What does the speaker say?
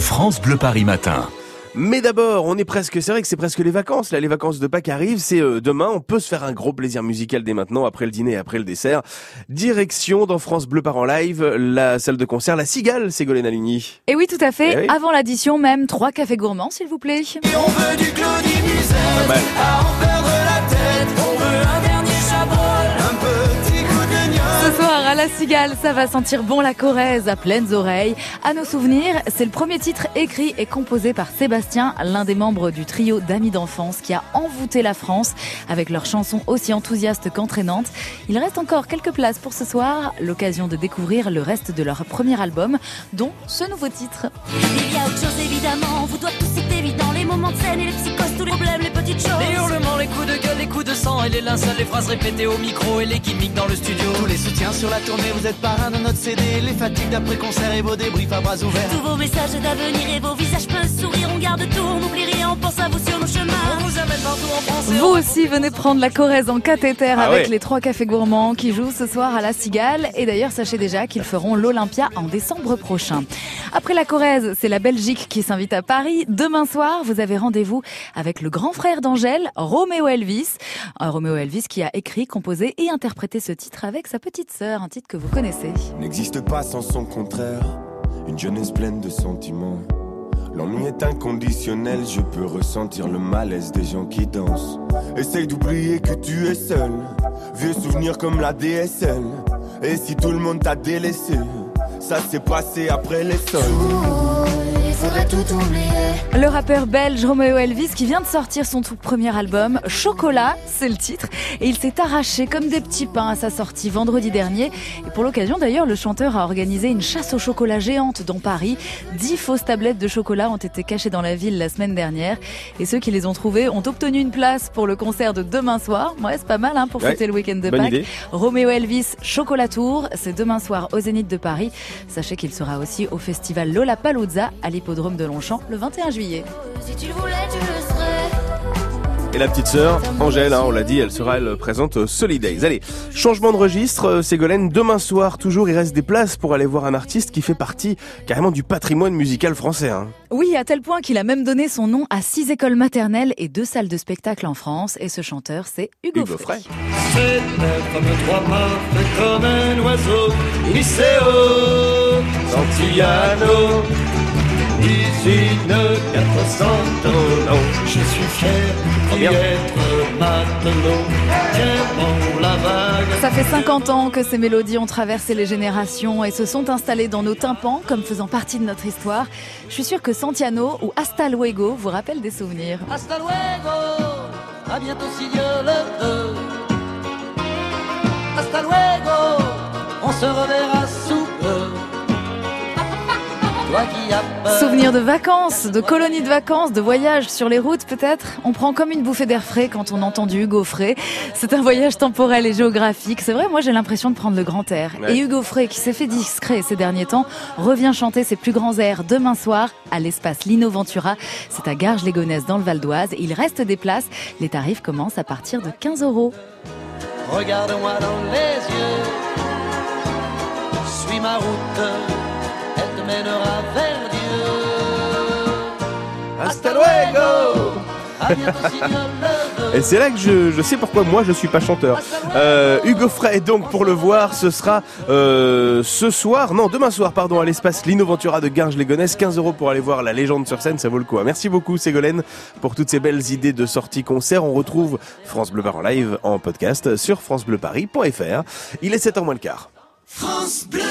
France Bleu Paris Matin. Mais d'abord, on est presque, c'est vrai que c'est presque les vacances. Là, les vacances de Pâques arrivent. C'est euh, demain. On peut se faire un gros plaisir musical dès maintenant, après le dîner et après le dessert. Direction dans France Bleu Par en live, la salle de concert, la Cigale, Ségolène Aluni. Et oui, tout à fait. Eh oui. Avant l'addition, même trois cafés gourmands, s'il vous plaît. Et on veut du Claudie Musette, Pas mal. à en perdre la tête. On veut un à la Cigale, ça va sentir bon la Corrèze à pleines oreilles. À nos souvenirs, c'est le premier titre écrit et composé par Sébastien, l'un des membres du trio d'amis d'enfance qui a envoûté la France avec leurs chansons aussi enthousiastes qu'entraînantes. Il reste encore quelques places pour ce soir, l'occasion de découvrir le reste de leur premier album, dont ce nouveau titre. C'est évident, les moments de scène et les psychoses, tous les problèmes, les petites choses. Les hurlements, les coups de gueule, les coups de sang et les linceuls, les phrases répétées au micro et les gimmicks dans le studio. Tous les soutiens sur la tournée, vous êtes parrain de notre CD, les fatigues d'après-concert et vos débriefs à bras ouverts. Tous vos messages d'avenir et vos visages peuvent sourire, on garde tout, on n'oublie rien, on pense à vous Vous aussi venez prendre la Corrèze en cathéter Ah avec ouais. les trois cafés gourmands qui jouent ce soir à la Cigale. Et d'ailleurs, sachez déjà qu'ils feront l'Olympia en décembre prochain. Après la Corrèze, c'est la Belgique qui s'invite à Paris. Demain soir, vous avez rendez-vous avec le grand frère d'Angèle, Roméo Elvis. Un Roméo Elvis qui a écrit, composé et interprété ce titre avec sa petite sœur, un titre que vous connaissez. n'existe pas sans son contraire. Une jeunesse pleine de sentiments. L'ennui est inconditionnel, je peux ressentir le malaise des gens qui dansent. Essaye d'oublier que tu es seul. Vieux souvenirs comme la DSL. Et si tout le monde t'a délaissé, ça s'est passé après les sols. Tout. Le rappeur belge Roméo Elvis qui vient de sortir son tout premier album, Chocolat, c'est le titre, et il s'est arraché comme des petits pains à sa sortie vendredi dernier. Et pour l'occasion d'ailleurs, le chanteur a organisé une chasse au chocolat géante dans Paris. Dix fausses tablettes de chocolat ont été cachées dans la ville la semaine dernière, et ceux qui les ont trouvées ont obtenu une place pour le concert de demain soir. Ouais, c'est pas mal hein, pour Ouais, fêter le week-end de Pâques. idée. Roméo Elvis Chocolat Tour, c'est demain soir au Zénith de Paris. Sachez qu'il sera aussi au festival Lollapalooza à l'hippodrome de Longchamp le 21 juillet. Si tu le voulais, tu le serais. Et la petite sœur, Angèle, hein, on l'a dit, elle sera elle présente au Solidays. Allez, changement de registre, euh, Ségolène, demain soir, toujours, il reste des places pour aller voir un artiste qui fait partie carrément du patrimoine musical français. Hein. Oui, à tel point qu'il a même donné son nom à six écoles maternelles et deux salles de spectacle en France. Et ce chanteur, c'est Hugo, Hugo Frey. Frey. C'est comme trois mains, fait comme un oiseau. Liceo, Santillano, usine 400 tonneaux. Je suis fier d'y bien. être. Tiens bon la vague. Ça fait 50 ans que ces mélodies ont traversé les générations et se sont installées dans nos tympans comme faisant partie de notre histoire. Je suis sûre que Santiano ou Hasta Luego vous rappellent des souvenirs. Hasta luego, à bientôt si Dieu le veut. Hasta luego, on se reverra Souvenirs de vacances, de colonies de vacances, de voyages sur les routes peut-être? On prend comme une bouffée d'air frais quand on entend du Hugo Frey. C'est un voyage temporel et géographique. C'est vrai, moi j'ai l'impression de prendre le grand air. Ouais. Et Hugo Frey, qui s'est fait discret ces derniers temps, revient chanter ses plus grands airs demain soir à l'espace Lino Ventura. C'est à Garges-les-Gonesse dans le Val d'Oise. Il reste des places. Les tarifs commencent à partir de 15 euros. Regarde-moi dans les yeux. Suis ma route, vers Dieu. Hasta luego. Et c'est là que je, je sais pourquoi moi je suis pas chanteur. Euh, Hugo Frey, donc pour le voir, ce sera euh, ce soir, non demain soir, pardon, à l'espace Lino Ventura de Garges-les-Gonesse. 15 euros pour aller voir la légende sur scène, ça vaut le coup. hein. Merci beaucoup Ségolène pour toutes ces belles idées de sortie concert. On retrouve France Bleu Paris en live en podcast sur francebleuparis.fr. Il est 7h moins le quart. France Bleu.